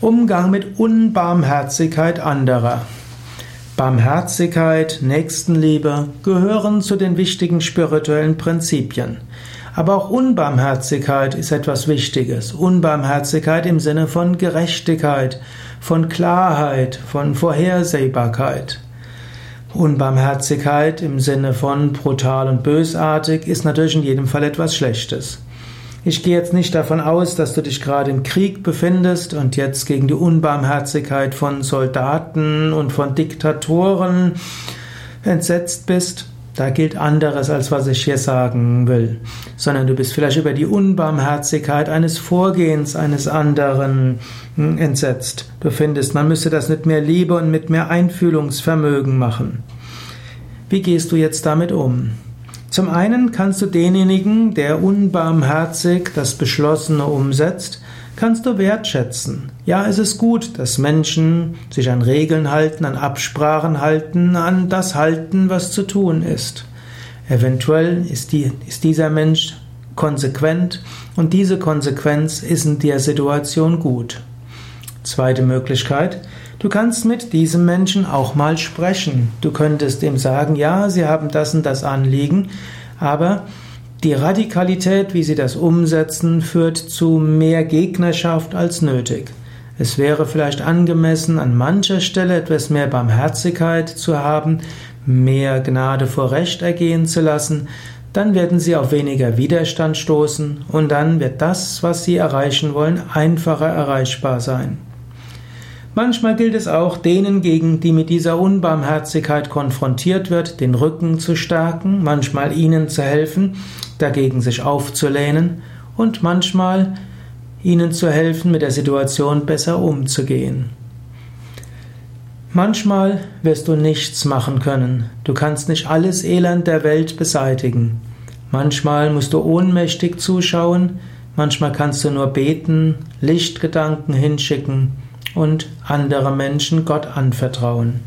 Umgang mit Unbarmherzigkeit anderer. Barmherzigkeit, Nächstenliebe gehören zu den wichtigen spirituellen Prinzipien. Aber auch Unbarmherzigkeit ist etwas Wichtiges. Unbarmherzigkeit im Sinne von Gerechtigkeit, von Klarheit, von Vorhersehbarkeit. Unbarmherzigkeit im Sinne von brutal und bösartig ist natürlich in jedem Fall etwas Schlechtes. Ich gehe jetzt nicht davon aus, dass du dich gerade im Krieg befindest und jetzt gegen die Unbarmherzigkeit von Soldaten und von Diktatoren entsetzt bist. Da gilt anderes, als was ich hier sagen will, sondern du bist vielleicht über die Unbarmherzigkeit eines Vorgehens eines anderen hm, entsetzt. Du findest, man müsste das mit mehr Liebe und mit mehr Einfühlungsvermögen machen. Wie gehst du jetzt damit um? Zum einen kannst du denjenigen, der unbarmherzig das Beschlossene umsetzt, kannst du wertschätzen. Ja, es ist gut, dass Menschen sich an Regeln halten, an Absprachen halten, an das halten, was zu tun ist. Eventuell ist, die, ist dieser Mensch konsequent und diese Konsequenz ist in der Situation gut. Zweite Möglichkeit, Du kannst mit diesem Menschen auch mal sprechen. Du könntest ihm sagen, ja, Sie haben das und das Anliegen, aber die Radikalität, wie Sie das umsetzen, führt zu mehr Gegnerschaft als nötig. Es wäre vielleicht angemessen, an mancher Stelle etwas mehr Barmherzigkeit zu haben, mehr Gnade vor Recht ergehen zu lassen, dann werden Sie auf weniger Widerstand stoßen und dann wird das, was Sie erreichen wollen, einfacher erreichbar sein. Manchmal gilt es auch, denen gegen, die mit dieser Unbarmherzigkeit konfrontiert wird, den Rücken zu stärken, manchmal ihnen zu helfen, dagegen sich aufzulehnen und manchmal ihnen zu helfen, mit der Situation besser umzugehen. Manchmal wirst du nichts machen können. Du kannst nicht alles Elend der Welt beseitigen. Manchmal musst du ohnmächtig zuschauen, manchmal kannst du nur beten, Lichtgedanken hinschicken und andere Menschen Gott anvertrauen.